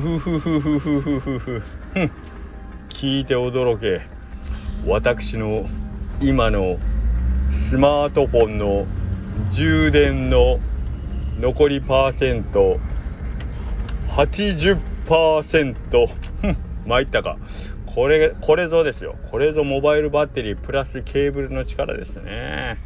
ふふふふふふふふ。ふ聞いて驚け。私の今のスマートフォンの充電の残りパーセント80% 参ったか。これこれぞですよ。これぞモバイルバッテリープラスケーブルの力ですね。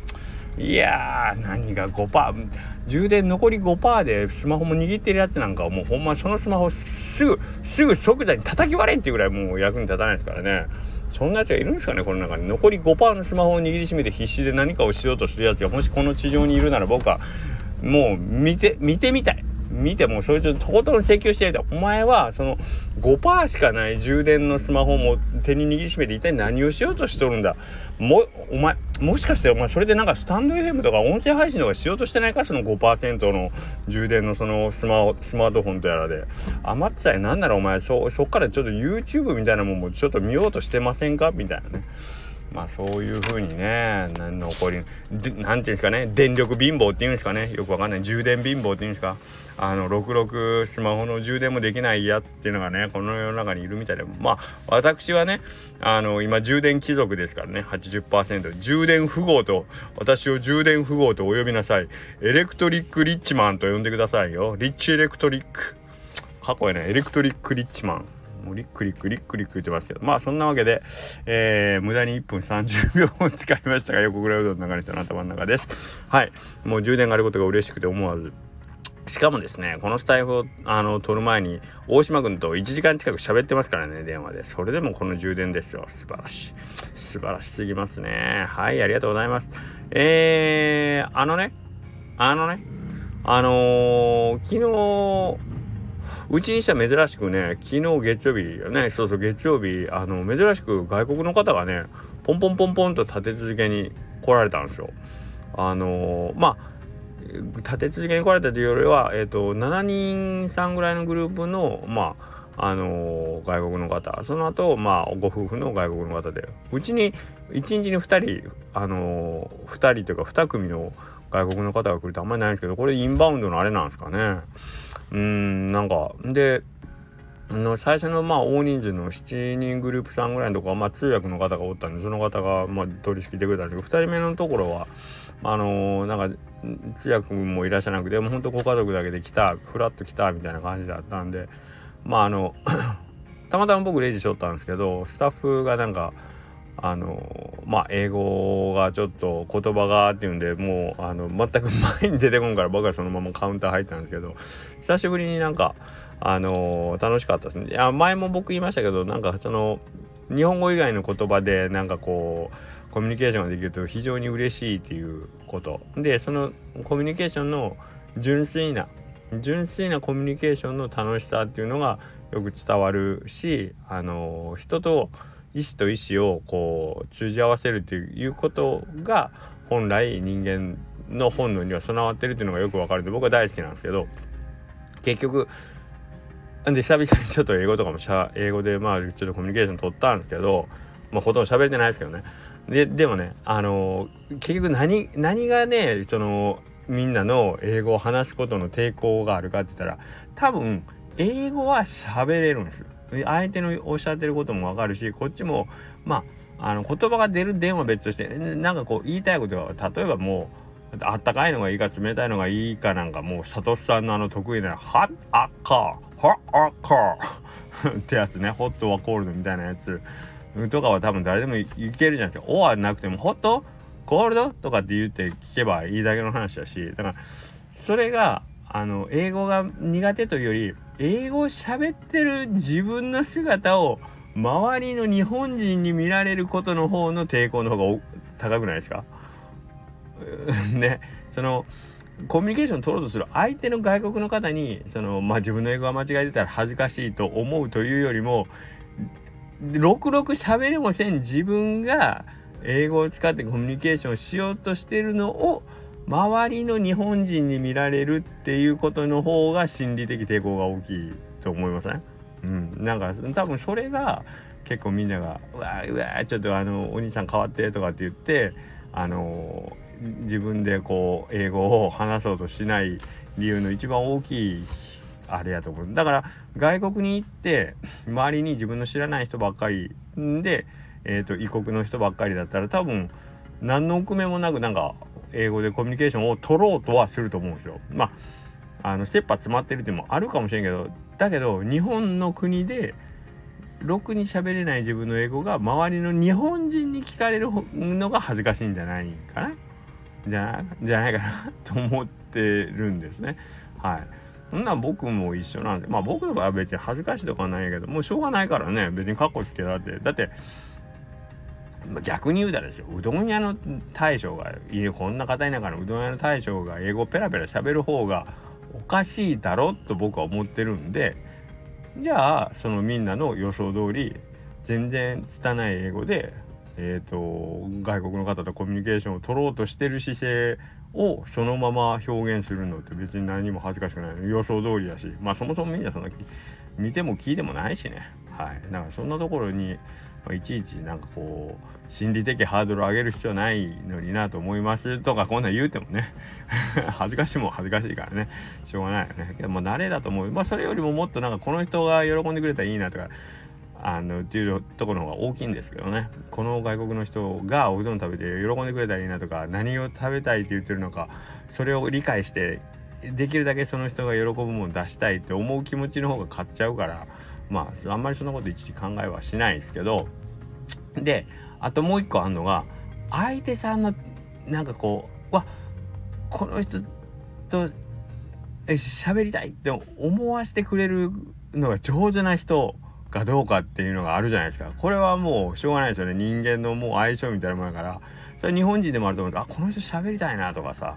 いやー何が5%充電残り5%でスマホも握ってるやつなんかはもうほんまそのスマホすぐすぐ即座に叩き割れっていうぐらいもう役に立たないですからね。そんなやつがいるんですかねこの中に残り5%のスマホを握りしめて必死で何かをしようとするやつがもしこの地上にいるなら僕はもう見て見てみたい。見てもそいつとことん請求してやりたいお前はその5%しかない充電のスマホも手に握りしめて一体何をしようとしとるんだ？もお前もしかしてお前それでなんかスタンド FM とか音声配信とかしようとしてないか？その5%の充電のそのスマホスマートフォンとやらで。余ってたりなんならお前そそっからちょっと YouTube みたいなもんもちょっと見ようとしてませんか？みたいなね。まあそういう風にね何残り何て言うんですかね？電力貧乏っていうんですかね？よくわかんない。充電貧乏っていうんですか？あの66スマホの充電もできないやつっていうのがねこの世の中にいるみたいでまあ私はねあの今充電貴族ですからね80%充電富豪と私を充電富豪とお呼びなさい。エレクトリックリッチマンと呼んでくださいよ。リッチエレクトリック。かっこいいねエレクトリックリッチマン。もうリックリックリックリック言ってますけど。まあそんなわけで、えー、無駄に1分30秒を使いましたが横倉うどんの中の人の頭の中です。はい。もう充電があることが嬉しくて思わず。しかもですね、このスタイフをあの撮る前に、大島君と1時間近く喋ってますからね、電話で。それでもこの充電ですよ。素晴らしい。素晴らしすぎますね。はい、ありがとうございます。えー、あのね、あのね、あのー、昨日、うちにしては珍しくね、昨日月曜日ね、そうそう月曜日、あの、珍しく外国の方がね、ポンポンポンポンと立て続けに来られたんですよ。あのー、まあ、立て続けに来られたというよりは、えーと、7人さんぐらいのグループのまああのー、外国の方。その後まあご夫婦の外国の方で。うちに1日に2人あのー、2人というか2組の外国の方が来るとあんまりないんですけどこれインバウンドのあれなんですかね。うんなんかでの最初のまあ大人数の7人グループさんぐらいのところはまあ通訳の方がおったんでその方がまあ取り仕切ってくれたんですけど2人目のところはあのー、なんか通訳もいらっしゃなくてもうほんとご家族だけで来たフラッと来たみたいな感じだったんでまああの たまたま僕レジしとったんですけどスタッフがなんかあのまあ英語がちょっと言葉がっていうんでもうあの全く前に出てこんから僕はそのままカウンター入ったんですけど久しぶりになんかあの楽しかったですね。いや前も僕言いましたけどなんかその日本語以外の言葉でなんかこうコミュニケーションができると非常に嬉しいっていうこと。でそのコミュニケーションの純粋な純粋なコミュニケーションの楽しさっていうのがよく伝わるしあの人と意思と意思をこう通じ合わせるっていうことが本来人間の本能には備わってるっていうのがよく分かるんで僕は大好きなんですけど結局なんで久々にちょっと英語とかもしゃ英語でまあちょっとコミュニケーション取ったんですけどまあほとんど喋れてないですけどね。ででもねあの結局何何がねそのみんなの英語を話すことの抵抗があるかって言ったら多分英語は喋れるんです相手のおっしゃってることもわかるしこっちもまああの言葉が出る電話別としてなんかこう言いたいことが例えばもうあったかいのがいいか冷たいのがいいかなんかもうサトシさんのあの得意な「ハッアッカーハッアッカー」ってやつね。ホットはコールドみたいなやつ。とかは多分誰でもいけるじゃないですか。おはなくても、ホット？コールド？とかって言って聞けばいいだけの話だし、だから、それが、あの、英語が苦手というより、英語を喋ってる自分の姿を周りの日本人に見られることの方の抵抗の方が高くないですか？ね、その、コミュニケーション取ろうとする相手の外国の方にその、まあ、自分の英語が間違えてたら恥ずかしいと思うというよりもろくろく喋れもせん自分が英語を使ってコミュニケーションしようとしてるのを周りの日本人に見られるっていうことの方が心理的抵抗が大きいと思いません、うん、なんか多分それが結構みんなが「うわうわちょっとあのお兄さん変わって」とかって言ってあの自分でこう英語を話そうとしない理由の一番大きいあれやと思うだから外国に行って周りに自分の知らない人ばっかりで、えーと、異国の人ばっかりだったら多分何の奥目もなくなんか英語でコミュニケーションを取ろうとはすると思うんですよ。まああの切羽詰まってるっていうのもあるかもしれんけどだけど日本の国でろくに喋れない自分の英語が周りの日本人に聞かれるのが恥ずかしいんじゃないかなじゃじゃないかなと思ってるんですね。はい。そんな僕も一緒なんでまあ僕の場合は別に恥ずかしいとかはないけどもうしょうがないからね別にカッコつけだってだって逆に言うたらですようどん屋の大将がいやこんな方田舎のうどん屋の大将が英語ペラペラ喋る方がおかしいだろと僕は思ってるんでじゃあそのみんなの予想通り全然拙い英語でえーと、外国の方とコミュニケーションを取ろうとしてる姿勢をそのまま表現するのって別に何も恥ずかしくない。予想通りやし。まあそもそもみんなそんな見ても聞いてもないしね。はい。だからそんなところに、まあ、いちいちなんかこう心理的ハードルを上げる必要ないのになと思います。とかこんなん言うてもね。恥ずかしいもん恥ずかしいからね。しょうがないよね。でも慣れだと思う。まあそれよりももっとなんかこの人が喜んでくれたらいいなとかあのっていうところの方が大きいんですけどね。この外国の人がおうどん食べて喜んでくれたらいいなとか何を食べたいって言ってるのかそれを理解してできるだけその人が喜ぶもの出したいって思う気持ちの方が勝っちゃうからまああんまりそんなこと一時考えはしないですけど。であともう一個あるのが相手さんのなんかこうわこの人と喋りたいって思わせてくれるのが上手な人かどうかっていうのがあるじゃないですか。これはもうしょうがないですよね。人間のもう相性みたいなものだから。それ日本人でもあると思うとあこの人喋りたいなとかさ、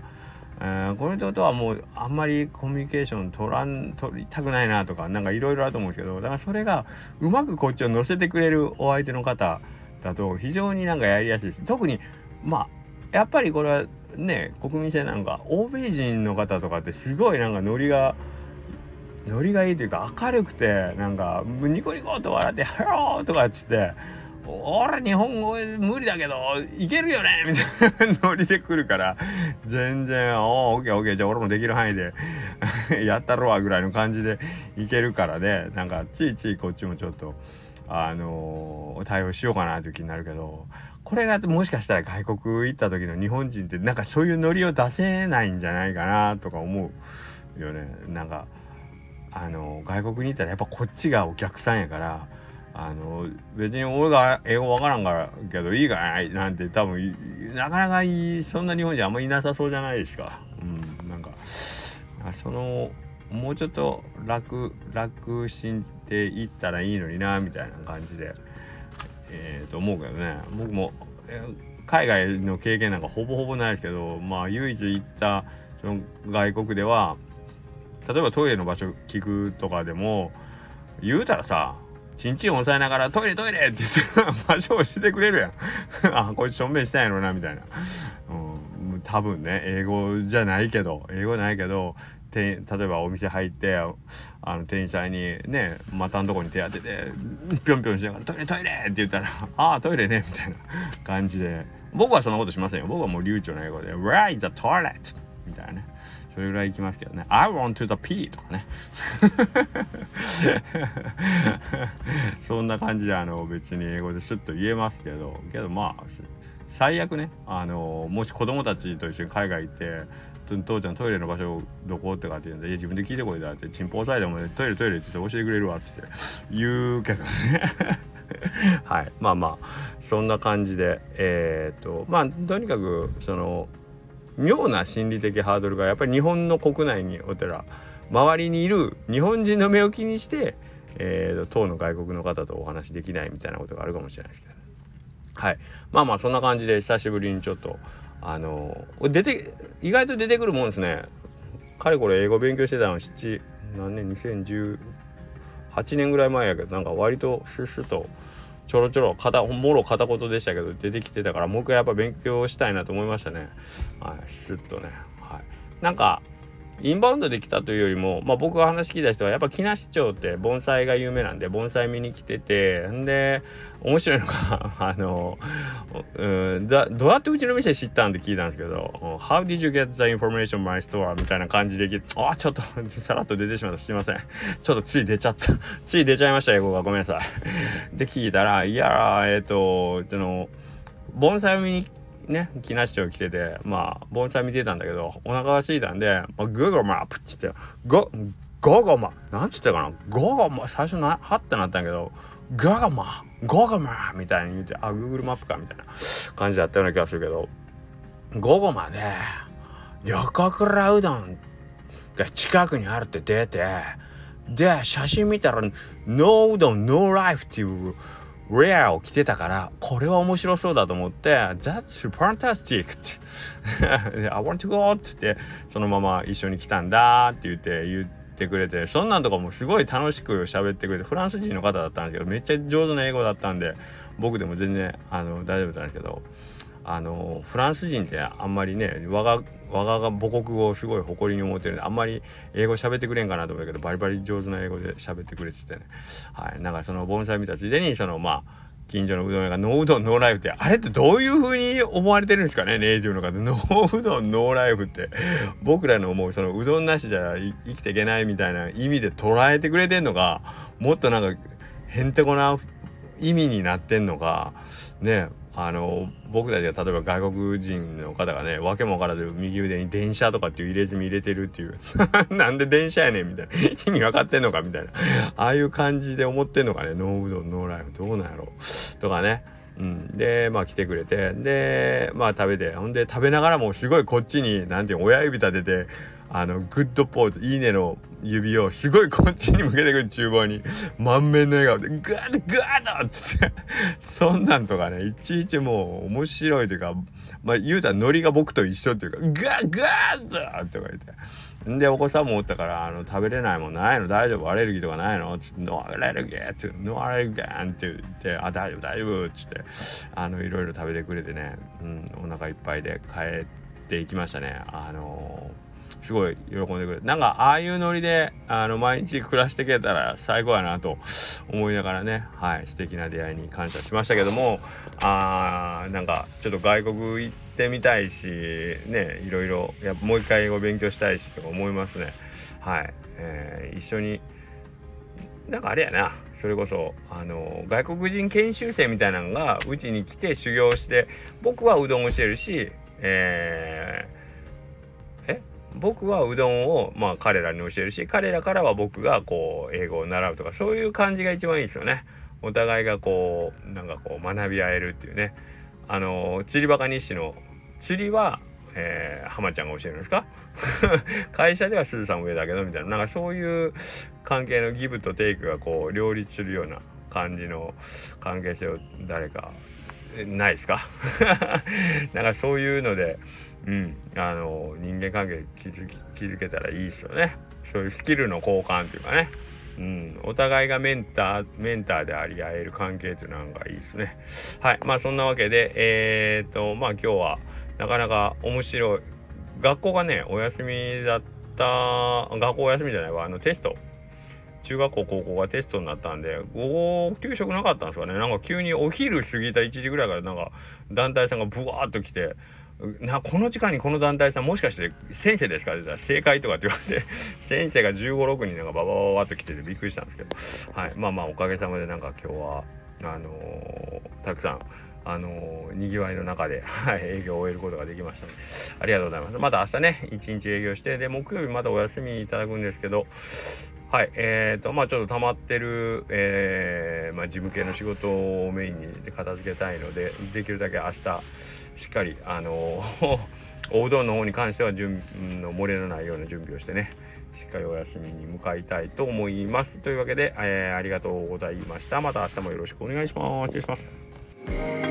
えー、この人とはもうあんまりコミュニケーション取らん取りたくないなとかなんかいろいろあると思うんですけど。だからそれがうまくこっちを乗せてくれるお相手の方だと非常になんかやりやすいです。特にまあやっぱりこれはね国民性なんか欧米人の方とかってすごいなんかノリがノリがいいというか明るくてなんかニコニコと笑って「Hello!」とかっつって「俺日本語無理だけどいけるよね!」みたいな ノリで来るから全然「おおオッケーオッケーじゃあ俺もできる範囲で やったろわ」ぐらいの感じでいけるからでなんかついついこっちもちょっとあのー、対応しようかなという気になるけどこれがもしかしたら外国行った時の日本人ってなんかそういうノリを出せないんじゃないかなとか思うよねなんか。あの外国にいたらやっぱこっちがお客さんやからあの別に俺が英語わからんからけどいいかななんて多分なかなかいいそんな日本人あんまりいなさそうじゃないですか。うん、なんかそのもうちょっと楽楽していったらいいのになみたいな感じでえー、と思うけどね僕も、え海外の経験なんかほぼほぼないですけどまあ唯一行ったその外国では例えばトイレの場所聞くとかでも言うたらさちんちん押さえながらトイレトイレって言って 場所をしてくれるやん あこいつしょんべんしたんやろなみたいな、うん、多分ね英語じゃないけど英語ないけど例えばお店入ってあの店員さんにね股のとこに手当ててぴょんぴょんしながら「トイレトイレ!」って言ったら「ああトイレね」みたいな感じで僕はそんなことしませんよ僕はもう流暢な英語で「Where is the toilet?」みたいなねそれぐらいいきますけどね。I want to the P とかね。そんな感じであの別に英語でスッと言えますけど、けどまあ、最悪ね、あの、もし子供たちと一緒に海外行って、父ちゃんトイレの場所どこってかって言うんで、自分で聞いてこいだって、チンポ押さえても、ね、トイレトイレって言って教えてくれるわって言うけどね。はい。まあまあ、そんな感じで、えー、っと、まあ、とにかく、その、妙な心理的ハードルがやっぱり日本の国内にお寺周りにいる日本人の目を気にして、えー、当の外国の方とお話できないみたいなことがあるかもしれないですけどはい。まあまあそんな感じで久しぶりにちょっとあの出て意外と出てくるもんですね。かれこれ英語勉強してたの7何年？2018年ぐらい前やけどなんか割とスッスッとちょろちょろ片もろ片言でしたけど出てきてたからもう一回やっぱ勉強したいなと思いましたね。はいスッとね。はい。なんかインバウンドで来たというよりも、まあ、僕が話聞いた人はやっぱ木梨町って盆栽が有名なんで盆栽見に来ててんで面白いのが あの、うん、どうやってうちの店知ったんって聞いたんですけど「How did you get the information my store?」みたいな感じであちょっと さらっと出てしまった。すいません。ちょっとつい出ちゃった。つい出ちゃいました英語が。ごめんなさい。で聞いたらいやえっ、ー、とその盆栽見に来ね木梨町来ててまあ盆栽見てたんだけどお腹が空いたんで「まあ、グーゴマップ」っつって「ゴゴゴマ」なんつったかな「ゴゴマ」最初なはってなったんやけど「ゴゴマ」「ゴゴマ」みたいに言ってあグーグルマップかみたいな感じだったような気がするけど午後まで横倉うどんが近くにあるって出てで写真見たら「ノーうどんノーライフ」っていうレアを着てたから、これは面白そうだと思って、That's fantastic! って I want to go! って言って、そのまま一緒に来たんだって言って言ってくれて、そんなんとかもすごい楽しく喋ってくれて、フランス人の方だったんですけど、めっちゃ上手な英語だったんで、僕でも全然あの大丈夫なんですけど、あのフランス人ってあんまりね我が我が母国語をすごい誇りに思ってるんであんまり英語喋ってくれんかなと思うけどバリバリ上手な英語で喋ってくれててね。はい。なんかその盆栽見たついでにそのまあ近所のうどん屋がノーうどんノーライフってあれってどういう風に思われてるんですかねネイティブの方。ノーうどんノーライフって。僕らの思うそのうどんなしじゃ生きていけないみたいな意味で捉えてくれてんのがもっとなんかへんてこな意味になってんのかね。あの僕たちが例えば外国人の方がね訳も分からず右腕に電車とかっていう入れ墨入れてるっていう。なんで電車やねんみたいな。意味分かってんのかみたいな。ああいう感じで思ってんのかね。 No うどん No Life どうなんやろ。とかね。うん、でまあ来てくれて。でまあ食べて。ほんで食べながらもすごいこっちに何ていう親指立ててあのグッドポーズいいねの指をすごいこっちに向けてくる厨房に 満面の笑顔でガーッガーッっつって そんなんとかねいちいちもう面白いというかまあ言うたらノリが僕と一緒っていうかガーガーッとか言って。でお子さんもおったからあの食べれないもんないの？大丈夫？アレルギーとかないの？つってノアレルギーってノアレルギーって言ってあ大丈夫大丈夫つってあのいろいろ食べてくれてね、うん、お腹いっぱいで帰っていきましたね。あのーすごい喜んでくれて。なんかああいうノリであの毎日暮らしてけたら最高やなと思いながらね。はい。素敵な出会いに感謝しましたけども。あーなんかちょっと外国行ってみたいしねいろいろやもう一回英語勉強したいしとか思いますね。はい、えー、一緒になんかあれやな。それこそあの外国人研修生みたいなのがうちに来て修行して僕はうどんをしてるしえー僕はうどんをまあ彼らに教えるし彼らからは僕がこう英語を習うとかそういう感じが一番いいですよね。お互いがこうなんかこう学び合えるっていうね。あの釣りバカ日誌の釣りは、えー、浜ちゃんが教えるんですか？会社ではすずさん上だけどみたいななんかそういう関係のギブとテイクがこう両立するような感じの関係性を誰かないですか？なんかそういうのでうん、あの人間関係築築けたらいいですよね。そういうスキルの交換っていうかね、うん、お互いがメンターメンターであり合える関係っていうのがいいですね。はいまあそんなわけでえー、っとまあ今日はなかなか面白い。学校がねお休みだった学校お休みじゃないわあのテスト中学校高校がテストになったんで午後給食なかったんですかね。なんか急にお昼過ぎた1時ぐらいからなんか団体さんがブワーッと来てなこの時間にこの団体さんもしかして先生ですかって言ったら正解とかって言われて 先生が1 5 6人なんかババババッと来ててびっくりしたんですけどはいまあまあおかげさまでなんか今日はあのー、たくさんあのー、にぎわいの中で、はい、営業を終えることができましたのでありがとうございますまた明日ね一日営業してで木曜日またお休みいただくんですけどはい、えーと、まあちょっと溜まってる、えー、まあ事務系の仕事をメインに片付けたいので、できるだけ明日、しっかり、あの おうどんの方に関しては準の漏れのないような準備をしてね、しっかりお休みに向かいたいと思います。というわけで、えー、ありがとうございました。また明日もよろしくお願いします。失礼します。